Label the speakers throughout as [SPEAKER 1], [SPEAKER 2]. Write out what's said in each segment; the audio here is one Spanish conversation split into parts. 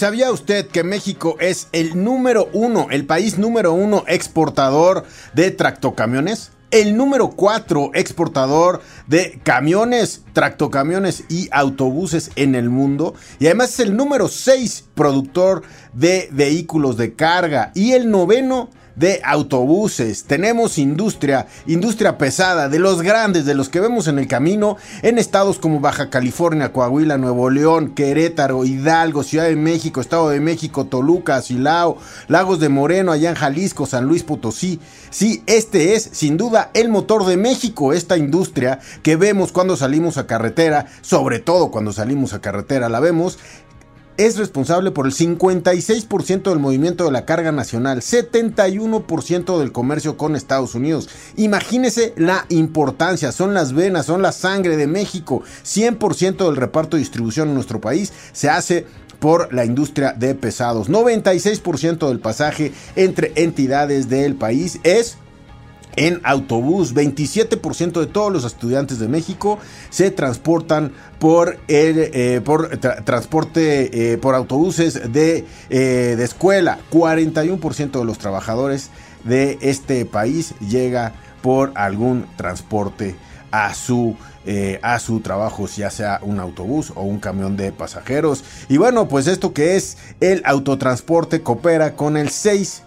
[SPEAKER 1] ¿Sabía usted que México es el número uno, el país número uno exportador de tractocamiones? El número cuatro exportador de camiones, tractocamiones y autobuses en el mundo. Y además es el número seis productor de vehículos de carga. Y el noveno de autobuses, tenemos industria, industria pesada, de los grandes, de los que vemos en el camino, en estados como Baja California, Coahuila, Nuevo León, Querétaro, Hidalgo, Ciudad de México, Estado de México, Toluca, Silao, Lagos de Moreno, allá en Jalisco, San Luis Potosí. Sí, este es sin duda el motor de México, esta industria que vemos cuando salimos a carretera, sobre todo cuando salimos a carretera, la vemos es responsable por el 56% del movimiento de la carga nacional, 71% del comercio con Estados Unidos. Imagínese la importancia, son las venas, son la sangre de México. 100% del reparto de distribución en nuestro país se hace por la industria de pesados. 96% del pasaje entre entidades del país es en autobús. 27% de todos los estudiantes de México se transportan por el eh, por transporte eh, por autobuses de, eh, de escuela. 41% de los trabajadores de este país llega por algún transporte a su a su trabajo, ya sea un autobús o un camión de pasajeros. Y bueno, pues esto que es el autotransporte coopera con el 6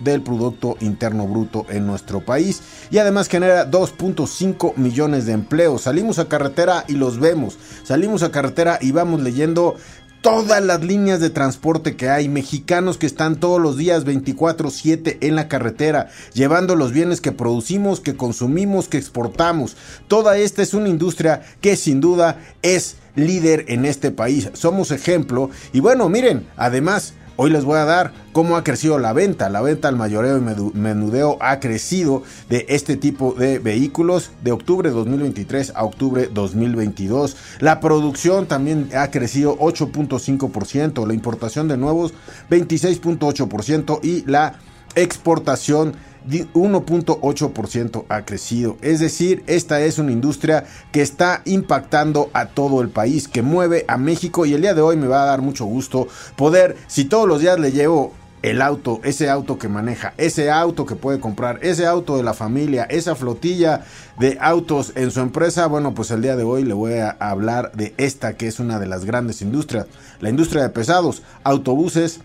[SPEAKER 1] del Producto Interno Bruto en nuestro país y además genera 2.5 millones de empleos. Salimos a carretera y los vemos. Salimos a carretera y vamos leyendo todas las líneas de transporte que hay, mexicanos que están todos los días 24/7 en la carretera, llevando los bienes que producimos, que consumimos, que exportamos. Toda esta es una industria que sin duda es líder en este país. Somos ejemplo y bueno, miren, además Hoy les voy a dar cómo ha crecido la venta. La venta al mayoreo y menudeo ha crecido de este tipo de vehículos de octubre 2023 a octubre 2022. La producción también ha crecido 8.5%, la importación de nuevos 26.8% y la exportación 1.8% ha crecido. Es decir, esta es una industria que está impactando a todo el país, que mueve a México y el día de hoy me va a dar mucho gusto poder, si todos los días le llevo el auto, ese auto que maneja, ese auto que puede comprar, ese auto de la familia, esa flotilla de autos en su empresa, bueno, pues el día de hoy le voy a hablar de esta que es una de las grandes industrias, la industria de pesados, autobuses,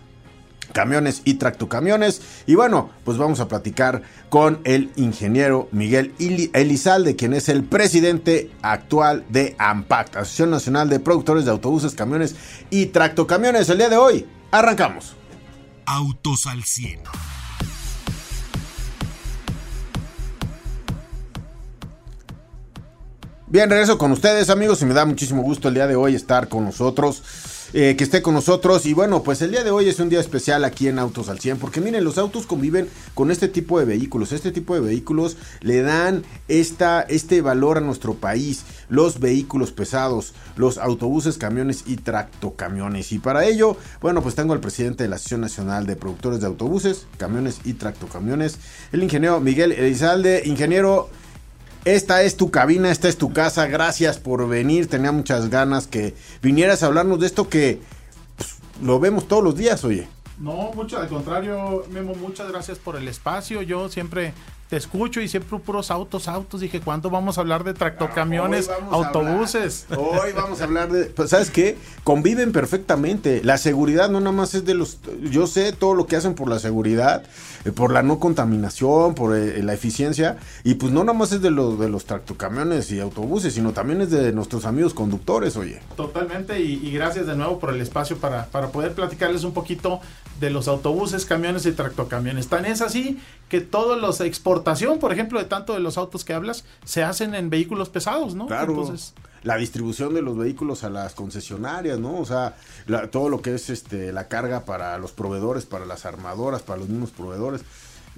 [SPEAKER 1] camiones y tractocamiones. Y bueno, pues vamos a platicar con el ingeniero Miguel Elizalde, quien es el presidente actual de AMPACT, Asociación Nacional de Productores de Autobuses, Camiones y Tractocamiones. El día de hoy, arrancamos.
[SPEAKER 2] Autos al 100.
[SPEAKER 1] Bien, regreso con ustedes amigos y me da muchísimo gusto el día de hoy estar con nosotros. Eh, que esté con nosotros. Y bueno, pues el día de hoy es un día especial aquí en Autos al 100, porque miren, los autos conviven con este tipo de vehículos. Este tipo de vehículos le dan esta, este valor a nuestro país. Los vehículos pesados, los autobuses, camiones y tractocamiones. Y para ello, bueno, pues tengo al presidente de la Asociación Nacional de Productores de Autobuses, Camiones y Tractocamiones, el ingeniero Miguel Elizalde. Ingeniero, esta es tu cabina, esta es tu casa. Gracias por venir. Tenía muchas ganas que vinieras a hablarnos de esto que pues, lo vemos todos los días, oye.
[SPEAKER 3] No, mucho al contrario, Memo, muchas gracias por el espacio. Yo siempre te escucho y siempre puros autos, autos. Dije, ¿cuándo vamos a hablar de tractocamiones, autobuses?
[SPEAKER 1] hoy vamos a hablar de. Pues, ¿Sabes qué? Conviven perfectamente. La seguridad no nada más es de los. Yo sé todo lo que hacen por la seguridad, eh, por la no contaminación, por eh, la eficiencia. Y pues no nada más es de los, de los tractocamiones y autobuses, sino también es de nuestros amigos conductores, oye.
[SPEAKER 3] Totalmente. Y, gracias de nuevo por el espacio para, para poder platicarles un poquito de los autobuses, camiones y tractocamiones. Tan es así que todos los exportación, por ejemplo, de tanto de los autos que hablas, se hacen en vehículos pesados, ¿no?
[SPEAKER 1] Claro. Entonces, la distribución de los vehículos a las concesionarias, ¿no? O sea, todo lo que es este la carga para los proveedores, para las armadoras, para los mismos proveedores.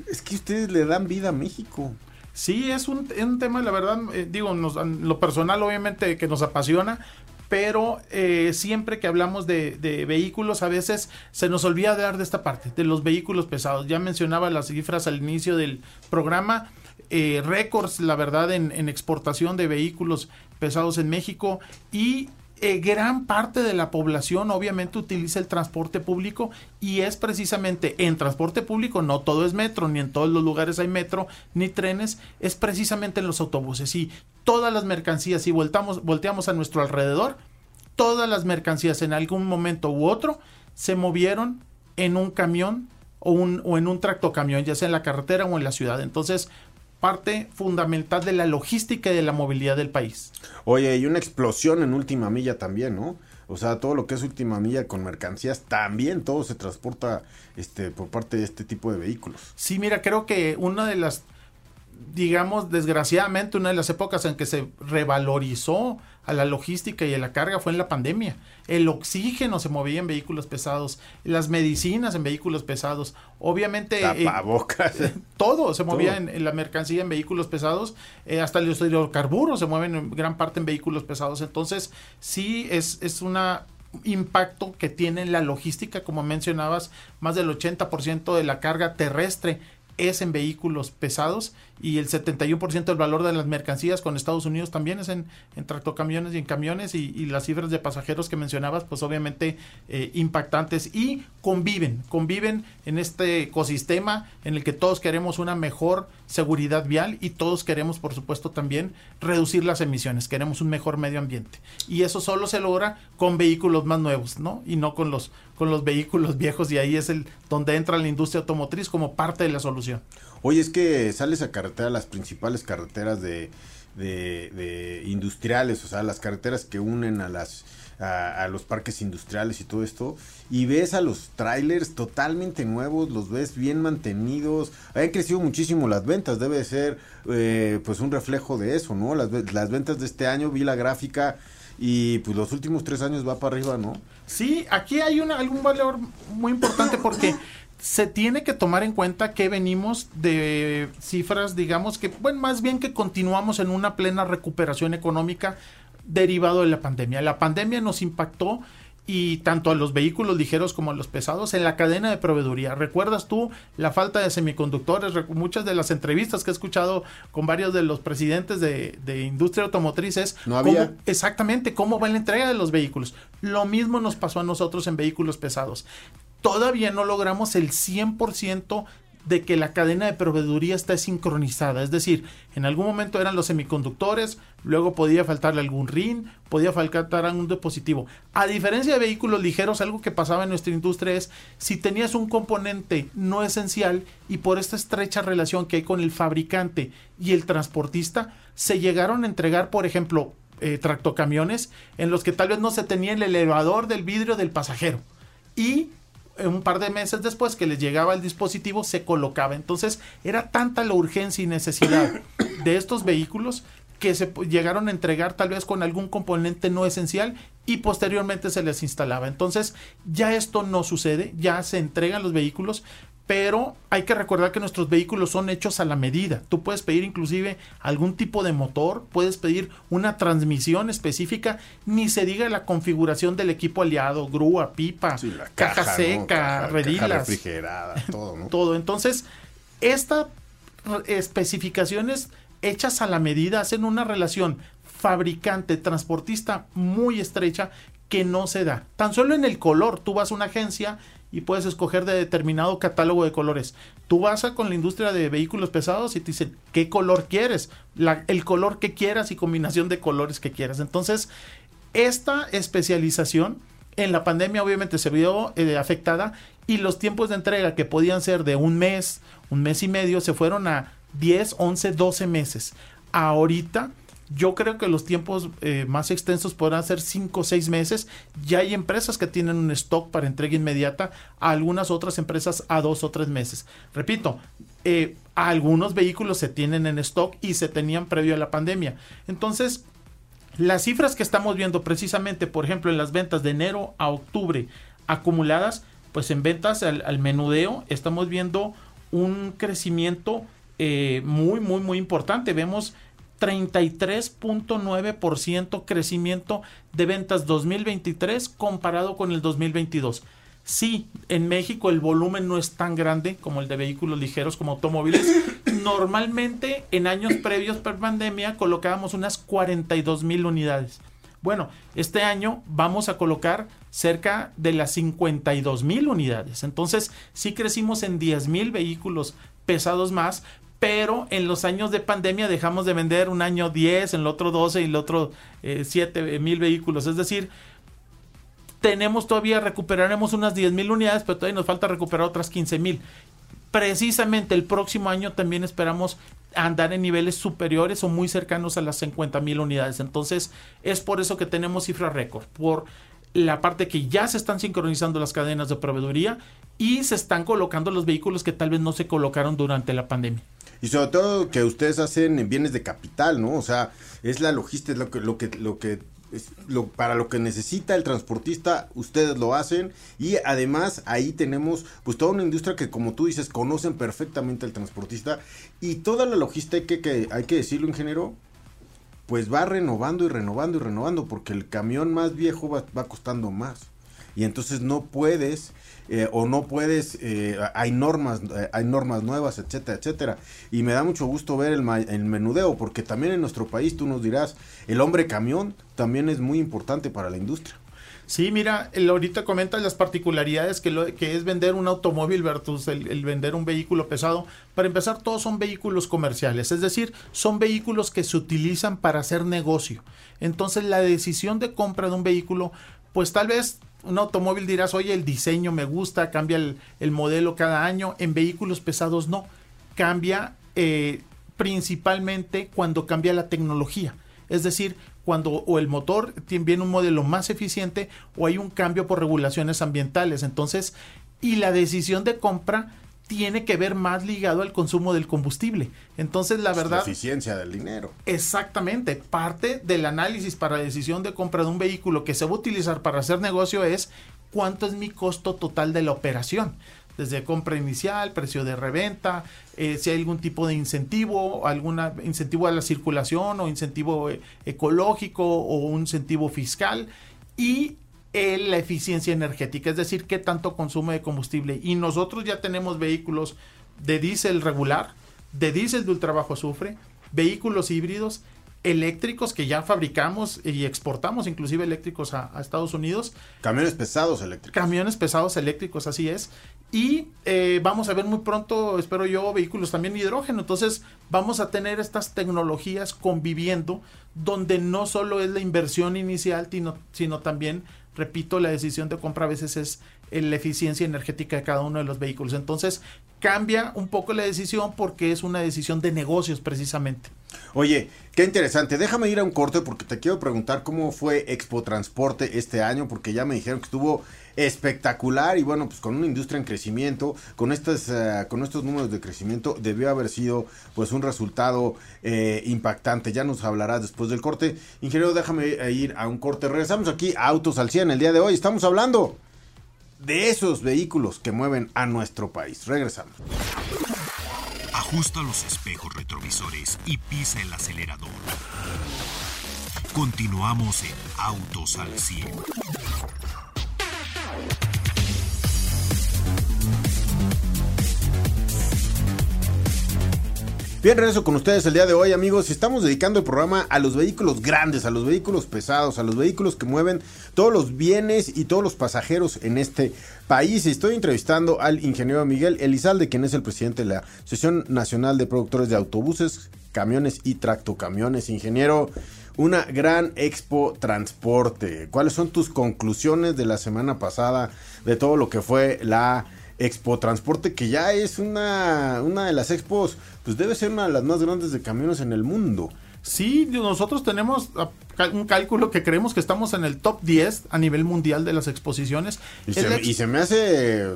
[SPEAKER 1] Es que ustedes le dan vida a México.
[SPEAKER 3] Sí, es un, tema, la verdad, eh, digo, lo personal obviamente que nos apasiona, pero eh, siempre que hablamos de, vehículos a veces se nos olvida hablar de esta parte, de los vehículos pesados. Ya mencionaba las cifras al inicio del programa, eh, récords, la verdad, en, exportación de vehículos pesados en México y eh, gran parte de la población obviamente utiliza el transporte público y es precisamente en transporte público, no todo es metro, ni en todos los lugares hay metro, ni trenes, es precisamente en los autobuses. Y todas las mercancías, si voltamos, volteamos a nuestro alrededor, todas las mercancías en algún momento u otro se movieron en un camión o, un, o en un tractocamión, ya sea en la carretera o en la ciudad. Entonces, parte fundamental de la logística y de la movilidad del país.
[SPEAKER 1] Oye, y una explosión en última milla también, ¿no? O sea, todo lo que es última milla con mercancías, también todo se transporta este, por parte de este tipo de vehículos.
[SPEAKER 3] Sí, mira, creo que una de las digamos, desgraciadamente, una de las épocas en que se revalorizó a la logística y a la carga fue en la pandemia. El oxígeno se movía en vehículos pesados, las medicinas en vehículos pesados. Obviamente.
[SPEAKER 1] Eh, Tapabocas.
[SPEAKER 3] todo se movía En, la mercancía en vehículos pesados. Eh, hasta los hidrocarburos se mueven en gran parte en vehículos pesados. Entonces, sí es, es un impacto que tiene la logística, como mencionabas, más del 80% de la carga terrestre es en vehículos pesados y el 71% del valor de las mercancías con Estados Unidos también es en, en tractocamiones y en camiones y, las cifras de pasajeros que mencionabas pues obviamente eh, impactantes y conviven, conviven en este ecosistema en el que todos queremos una mejor seguridad vial y todos queremos por supuesto también reducir las emisiones, queremos un mejor medio ambiente y eso solo se logra con vehículos más nuevos, ¿no? Y no con los con los vehículos viejos y ahí es el donde entra la industria automotriz como parte de la solución.
[SPEAKER 1] Oye, es que sales a carretera, las principales carreteras de, de, industriales, o sea, las carreteras que unen a las a, los parques industriales y todo esto, y ves a los trailers totalmente nuevos, los ves bien mantenidos, han crecido muchísimo las ventas, debe ser eh, pues un reflejo de eso, ¿no? Las, las ventas de este año, vi la gráfica, y pues los últimos tres años va para arriba, ¿no?
[SPEAKER 3] Sí, aquí hay una, algún valor muy importante porque se tiene que tomar en cuenta que venimos de cifras, digamos que, bueno, más bien que continuamos en una plena recuperación económica derivado de la pandemia. La pandemia nos impactó y tanto a los vehículos ligeros como a los pesados en la cadena de proveeduría. ¿Recuerdas tú la falta de semiconductores? Muchas de las entrevistas que he escuchado con varios de los presidentes de, industria automotrices.
[SPEAKER 1] No había.
[SPEAKER 3] exactamente, cómo va la entrega de los vehículos. Lo mismo nos pasó a nosotros en vehículos pesados. Todavía no logramos el 100% de que la cadena de proveeduría está sincronizada. Es decir, en algún momento eran los semiconductores, luego podía faltarle algún RIN, podía faltar algún dispositivo. A diferencia de vehículos ligeros, algo que pasaba en nuestra industria es si tenías un componente no esencial y por esta estrecha relación que hay con el fabricante y el transportista, se llegaron a entregar, por ejemplo, eh, tractocamiones en los que tal vez no se tenía el elevador del vidrio del pasajero. Y un par de meses después que les llegaba el dispositivo se colocaba. Entonces era tanta la urgencia y necesidad de estos vehículos que se llegaron a entregar tal vez con algún componente no esencial y posteriormente se les instalaba. Entonces ya esto no sucede, ya se entregan los vehículos, pero hay que recordar que nuestros vehículos son hechos a la medida. Tú puedes pedir inclusive algún tipo de motor, puedes pedir una transmisión específica, ni se diga la configuración del equipo aliado, grúa, pipa, caja, seca, redilas,
[SPEAKER 1] refrigerada, todo, ¿no?
[SPEAKER 3] todo. Entonces, estas especificaciones hechas a la medida hacen una relación fabricante-transportista muy estrecha que no se da. Tan solo en el color, tú vas a una agencia y puedes escoger de determinado catálogo de colores. Tú vas a con la industria de vehículos pesados y te dicen qué color quieres, el color que quieras y combinación de colores que quieras. Entonces, esta especialización en la pandemia obviamente se vio eh, afectada y los tiempos de entrega que podían ser de un mes, un mes y medio, se fueron a 10, 11, 12 meses. Ahorita Yo creo que los tiempos eh, más extensos podrán ser 5 o 6 meses. Ya hay empresas que tienen un stock para entrega inmediata, algunas otras empresas a 2 o 3 meses. Repito, eh, algunos vehículos se tienen en stock y se tenían previo a la pandemia. Entonces, las cifras que estamos viendo precisamente, por ejemplo, en las ventas de enero a octubre acumuladas, pues en ventas al, menudeo estamos viendo un crecimiento eh, muy, muy, muy importante. Vemos 33.9% crecimiento de ventas 2023 comparado con el 2022. Sí, en México el volumen no es tan grande como el de vehículos ligeros como automóviles. Normalmente en años previos por pandemia colocábamos unas 42 mil unidades. Bueno, este año vamos a colocar cerca de las 52 mil unidades. Entonces, sí crecimos en 10 mil vehículos pesados más, pero en los años de pandemia dejamos de vender un año 10, en el otro 12 y el otro 7 eh, mil vehículos. Es decir, tenemos todavía, recuperaremos unas 10 mil unidades, pero todavía nos falta recuperar otras 15 mil. Precisamente el próximo año también esperamos andar en niveles superiores o muy cercanos a las 50 mil unidades. Entonces es por eso que tenemos cifras récord, por la parte que ya se están sincronizando las cadenas de proveeduría y se están colocando los vehículos que tal vez no se colocaron durante la pandemia.
[SPEAKER 1] Y sobre todo que ustedes hacen bienes de capital, ¿no? O sea, es la logística, lo que, lo que, lo que lo, para lo que necesita el transportista, ustedes lo hacen. Y además ahí tenemos pues toda una industria que como tú dices conocen perfectamente al transportista. Y toda la logística que, que hay que decirlo ingeniero pues va renovando y renovando y renovando porque el camión más viejo va, va costando más y entonces no puedes eh, o no puedes, eh, hay normas, eh, hay normas nuevas, etcétera, etcétera. Y me da mucho gusto ver el, el, menudeo, porque también en nuestro país, tú nos dirás, el hombre camión también es muy importante para la industria.
[SPEAKER 3] Sí, mira, el, ahorita comentas las particularidades que, lo, que es vender un automóvil versus el, el, vender un vehículo pesado. Para empezar, todos son vehículos comerciales, es decir, son vehículos que se utilizan para hacer negocio. Entonces, la decisión de compra de un vehículo, pues tal vez un automóvil dirás, oye, el diseño me gusta, cambia el, modelo cada año. En vehículos pesados no. Cambia eh, principalmente cuando cambia la tecnología. Es decir, cuando o el motor tiene un modelo más eficiente o hay un cambio por regulaciones ambientales. Entonces, y la decisión de compra tiene que ver más ligado al consumo del combustible. Entonces, la verdad... La
[SPEAKER 1] eficiencia del dinero.
[SPEAKER 3] Exactamente. Parte del análisis para la decisión de compra de un vehículo que se va a utilizar para hacer negocio es cuánto es mi costo total de la operación. Desde compra inicial, precio de reventa, eh, si hay algún tipo de incentivo, algún incentivo a la circulación o incentivo eh, ecológico o un incentivo fiscal. Y la eficiencia energética, es decir, qué tanto consume de combustible. Y nosotros ya tenemos vehículos de diésel regular, de diésel de ultra bajo azufre, vehículos híbridos, eléctricos que ya fabricamos y exportamos, inclusive eléctricos a, Estados Unidos.
[SPEAKER 1] Camiones pesados eléctricos.
[SPEAKER 3] Camiones pesados eléctricos, así es. Y eh, vamos a ver muy pronto, espero yo, vehículos también hidrógeno. Entonces vamos a tener estas tecnologías conviviendo donde no solo es la inversión inicial, sino, sino también repito, la decisión de compra a veces es la eficiencia energética de cada uno de los vehículos. Entonces, cambia un poco la decisión porque es una decisión de negocios precisamente.
[SPEAKER 1] Oye, qué interesante. Déjame ir a un corte porque te quiero preguntar cómo fue Expo Transporte este año, porque ya me dijeron que estuvo espectacular y bueno, pues con una industria en crecimiento, con estas, uh, con estos números de crecimiento, debió haber sido pues un resultado eh, impactante. Ya nos hablarás después del corte. Ingeniero, déjame ir a un corte. Regresamos aquí a Autos al 100 el día de hoy. Estamos hablando de esos vehículos que mueven a nuestro país. Regresamos.
[SPEAKER 2] Ajusta los espejos retrovisores y pisa el acelerador. Continuamos en Autos al 100.
[SPEAKER 1] Bien, regreso con ustedes el día de hoy, amigos. Estamos dedicando el programa a los vehículos grandes, a los vehículos pesados, a los vehículos que mueven todos los bienes y todos los pasajeros en este país. Estoy entrevistando al ingeniero Miguel Elizalde, quien es el presidente de la Asociación Nacional de Productores de Autobuses, Camiones y Tractocamiones. Ingeniero, una gran expo transporte. ¿Cuáles son tus conclusiones de la semana pasada de todo lo que fue la Expo Transporte, que ya es una, una de las expos, pues debe ser una de las más grandes de camiones en el mundo.
[SPEAKER 3] Sí, nosotros tenemos un cálculo que creemos que estamos en el top 10 a nivel mundial de las exposiciones.
[SPEAKER 1] Y, se, me hace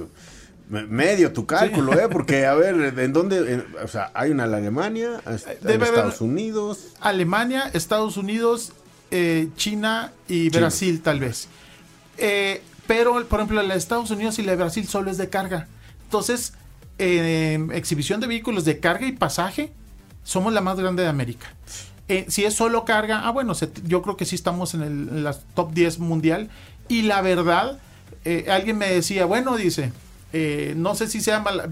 [SPEAKER 1] medio tu cálculo, ¿eh? Porque, a ver, ¿en dónde? o sea, hay una en Alemania, en Estados Unidos.
[SPEAKER 3] Alemania, Estados Unidos, eh, China y Brasil, tal vez. Eh, pero, por ejemplo, la de Estados Unidos y la de Brasil solo es de carga. Entonces, en exhibición de vehículos de carga y pasaje, somos la más grande de América. Eh, si es solo carga, ah, bueno, yo creo que sí estamos en, el, la top 10 mundial. Y la verdad, eh, alguien me decía, bueno, dice, eh, no sé si sea mal,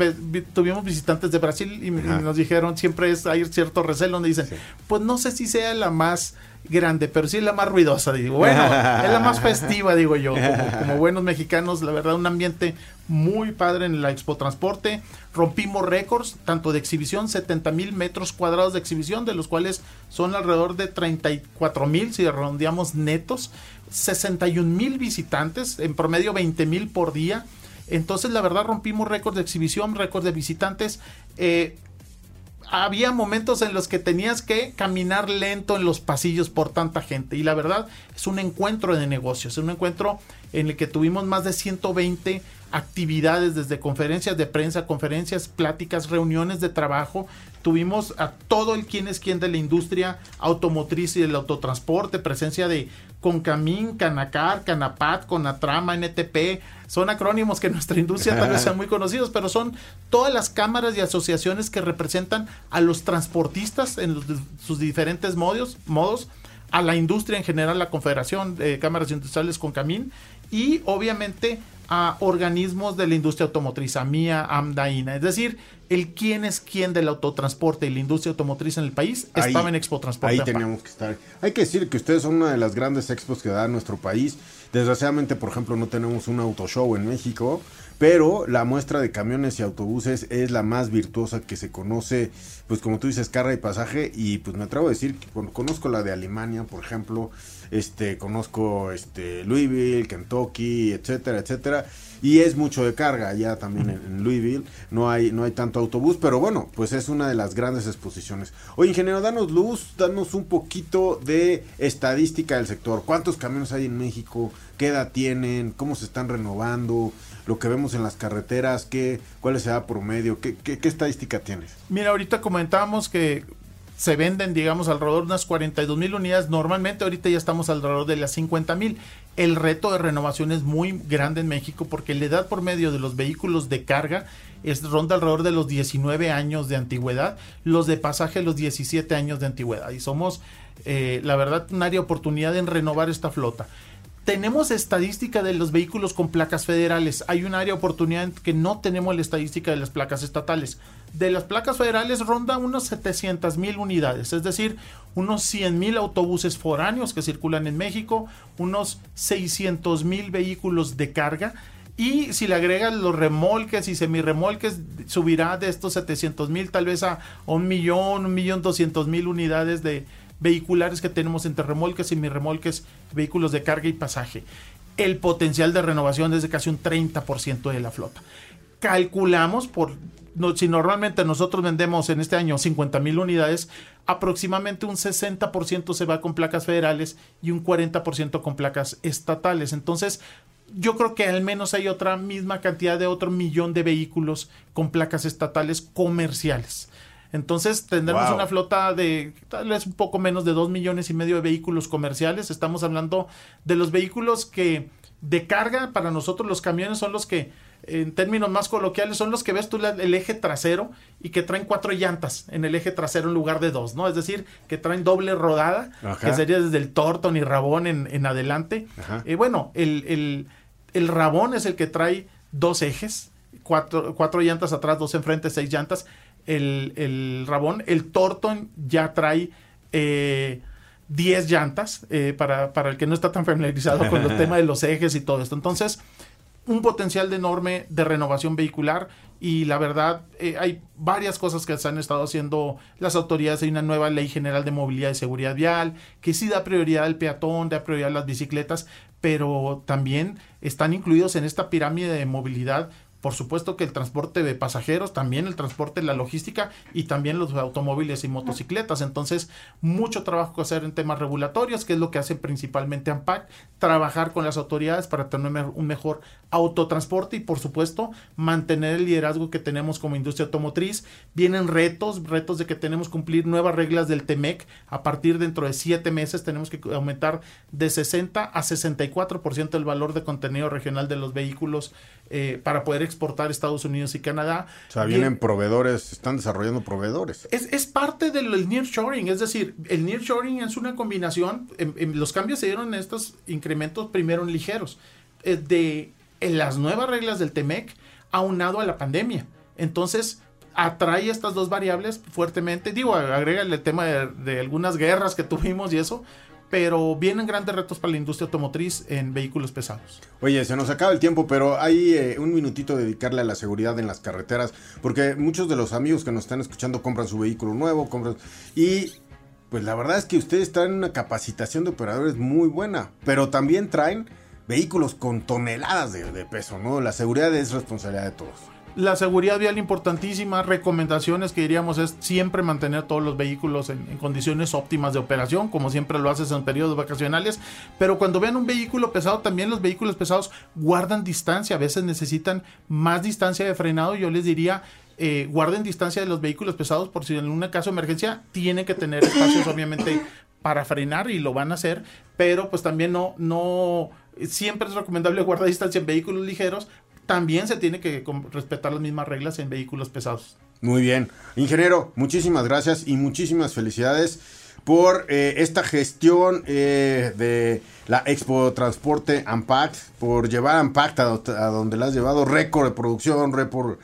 [SPEAKER 3] tuvimos visitantes de Brasil y, nos dijeron, siempre es, hay cierto recelo, donde dicen, pues no sé si sea la más grande, pero sí es la más ruidosa, digo, bueno, es la más festiva, digo yo, como, buenos mexicanos, la verdad, un ambiente muy padre en la Expo Transporte, rompimos récords, tanto de exhibición, 70 mil metros cuadrados de exhibición, de los cuales son alrededor de 34 mil, si redondeamos netos, 61 mil visitantes, en promedio 20 mil por día, entonces la verdad rompimos récords de exhibición, récords de visitantes, eh, había momentos en los que tenías que caminar lento en los pasillos por tanta gente. Y la verdad es un encuentro de negocios, es un encuentro en el que tuvimos más de 120 actividades, desde conferencias de prensa, conferencias, pláticas, reuniones de trabajo. Tuvimos a todo el quien es quien de la industria automotriz y del autotransporte, presencia de Concamín, Canacar, Canapat, Conatrama, NTP. Son acrónimos que en nuestra industria tal vez sean muy conocidos, pero son todas las cámaras y asociaciones que representan a los transportistas en sus diferentes modos, modos, a la industria en general, la Confederación de Cámaras Industriales Concamín y obviamente a organismos de la industria automotriz, a MIA, AMDA, INA. Es decir, el quién es quién del autotransporte y la industria automotriz en el país estaba en Expo Transporte.
[SPEAKER 1] Ahí teníamos que estar. Hay que decir que ustedes son una de las grandes expos que da nuestro país. Desgraciadamente, por ejemplo, no tenemos un auto show en México, pero la muestra de camiones y autobuses es la más virtuosa que se conoce, pues como tú dices, carga y pasaje, y pues me atrevo a decir que conozco la de Alemania, por ejemplo, este, conozco este, Louisville, Kentucky, etcétera, etcétera. Y es mucho de carga ya también en, Louisville. No hay, no hay tanto autobús, pero bueno, pues es una de las grandes exposiciones. Oye, ingeniero, danos luz, danos un poquito de estadística del sector. ¿Cuántos camiones hay en México? ¿Qué edad tienen? ¿Cómo se están renovando? Lo que vemos en las carreteras, ¿qué, ¿cuál es el promedio? ¿Qué, qué, qué estadística tienes?
[SPEAKER 3] Mira, ahorita comentábamos que se venden, digamos, alrededor de unas 42 mil unidades. Normalmente ahorita ya estamos alrededor de las 50 mil. El reto de renovación es muy grande en México porque la edad por medio de los vehículos de carga es ronda alrededor de los 19 años de antigüedad, los de pasaje los 17 años de antigüedad. Y somos, eh, la verdad, un área oportunidad en renovar esta flota. Tenemos estadística de los vehículos con placas federales. Hay un área de oportunidad que no tenemos la estadística de las placas estatales de las placas federales ronda unos 700 mil unidades, es decir, unos 100 mil autobuses foráneos que circulan en México, unos 600 mil vehículos de carga. Y si le agregan los remolques y semirremolques, subirá de estos 700 mil tal vez a un millón, un millón doscientos mil unidades de vehiculares que tenemos entre remolques, y semirremolques, vehículos de carga y pasaje. El potencial de renovación es de casi un 30% de la flota. Calculamos por si normalmente nosotros vendemos en este año 50 mil unidades, aproximadamente un 60% se va con placas federales y un 40% con placas estatales. Entonces, yo creo que al menos hay otra misma cantidad de otro millón de vehículos con placas estatales comerciales. Entonces tendremos una flota de tal vez un poco menos de 2 millones y medio de vehículos comerciales. Estamos hablando de los vehículos que de carga, para nosotros los camiones son los que en términos más coloquiales, son los que ves tú el eje trasero y que traen cuatro llantas en el eje trasero en lugar de dos, ¿no? Es decir, que traen doble rodada, que sería desde el Torton y Rabón en, adelante. Y bueno, el, Rabón es el que trae dos ejes, cuatro, cuatro llantas atrás, dos enfrente, seis llantas. El, Rabón, el Torton ya trae... Eh, 10 llantas eh, para, para, el que no está tan familiarizado con el tema de los ejes y todo esto. Entonces, un potencial de enorme de renovación vehicular y la verdad eh, hay varias cosas que se han estado haciendo las autoridades. Hay una nueva ley general de movilidad y seguridad vial que sí da prioridad al peatón, da prioridad a las bicicletas, pero también están incluidos en esta pirámide de movilidad por supuesto que el transporte de pasajeros, también el transporte, la logística y también los automóviles y motocicletas. Entonces, mucho trabajo que hacer en temas regulatorios, que es lo que hace principalmente AMPAC, trabajar con las autoridades para tener un mejor autotransporte y, por supuesto, mantener el liderazgo que tenemos como industria automotriz. Vienen retos, retos de que tenemos que cumplir nuevas reglas del TEMEC. A partir dentro de siete meses tenemos que aumentar de 60 a 64% el valor de contenido regional de los vehículos eh, para poder exportar a Estados Unidos y Canadá.
[SPEAKER 1] O sea, vienen proveedores, están desarrollando proveedores.
[SPEAKER 3] Es, es parte del nearshoring, es decir, el nearshoring es una combinación, los cambios se dieron en estos incrementos primero ligeros, eh, de en las nuevas reglas del TEMEC aunado a la pandemia. Entonces, atrae estas dos variables fuertemente. Digo, agrega el tema de, algunas guerras que tuvimos y eso, pero vienen grandes retos para la industria automotriz en vehículos pesados.
[SPEAKER 1] Oye, se nos acaba el tiempo, pero hay eh, un minutito dedicarle a la seguridad en las carreteras, porque muchos de los amigos que nos están escuchando compran su vehículo nuevo, compran y pues la verdad es que ustedes traen una capacitación de operadores muy buena, pero también traen vehículos con toneladas de, peso, ¿no? La seguridad es responsabilidad de todos.
[SPEAKER 3] La seguridad vial importantísima, recomendaciones que diríamos es siempre mantener todos los vehículos en, condiciones óptimas de operación, como siempre lo haces en periodos vacacionales, pero cuando vean un vehículo pesado, también los vehículos pesados guardan distancia, a veces necesitan más distancia de frenado, yo les diría, eh, guarden distancia de los vehículos pesados por si en un caso de emergencia tienen que tener espacios obviamente para frenar y lo van a hacer, pero pues también no, no, siempre es recomendable guardar distancia en vehículos ligeros, también se tiene que respetar las mismas reglas en vehículos pesados.
[SPEAKER 1] Muy bien. Ingeniero, muchísimas gracias y muchísimas felicidades por eh, esta gestión eh, de la Expo Transporte Ampact, por llevar Ampact a, donde la has llevado, récord de producción, récord,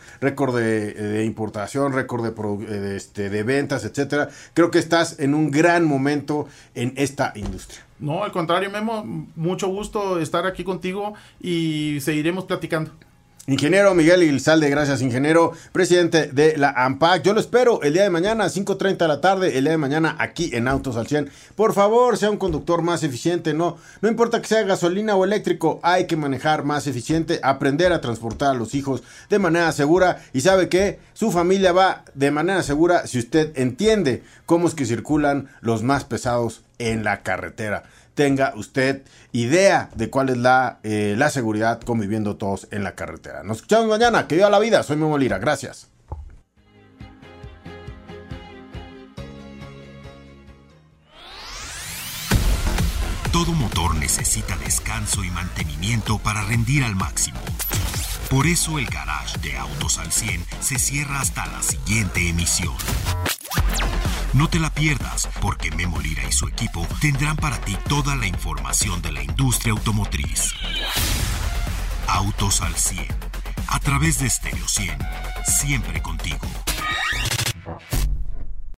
[SPEAKER 1] de, importación, récord de, este, de ventas, etcétera. Creo que estás en un gran momento en esta industria.
[SPEAKER 3] No, al contrario, Memo, mucho gusto estar aquí contigo y seguiremos platicando.
[SPEAKER 1] Ingeniero Miguel Ilzalde, gracias, ingeniero, presidente de la AMPAC. Yo lo espero el día de mañana, 5.30 de la tarde, el día de mañana aquí en Autos al 100. Por favor, sea un conductor más eficiente, no, no importa que sea gasolina o eléctrico, hay que manejar más eficiente, aprender a transportar a los hijos de manera segura y sabe que su familia va de manera segura si usted entiende cómo es que circulan los más pesados en la carretera tenga usted idea de cuál es la, eh, la seguridad conviviendo todos en la carretera. Nos escuchamos mañana. Que viva la vida. Soy Memo Lira. Gracias.
[SPEAKER 2] Todo motor necesita descanso y mantenimiento para rendir al máximo. Por eso el garage de Autos al 100 se cierra hasta la siguiente emisión. No te la pierdas, porque Memo Lira y su equipo tendrán para ti toda la información de la industria automotriz. Autos al 100, a través de Stereo 100, siempre contigo.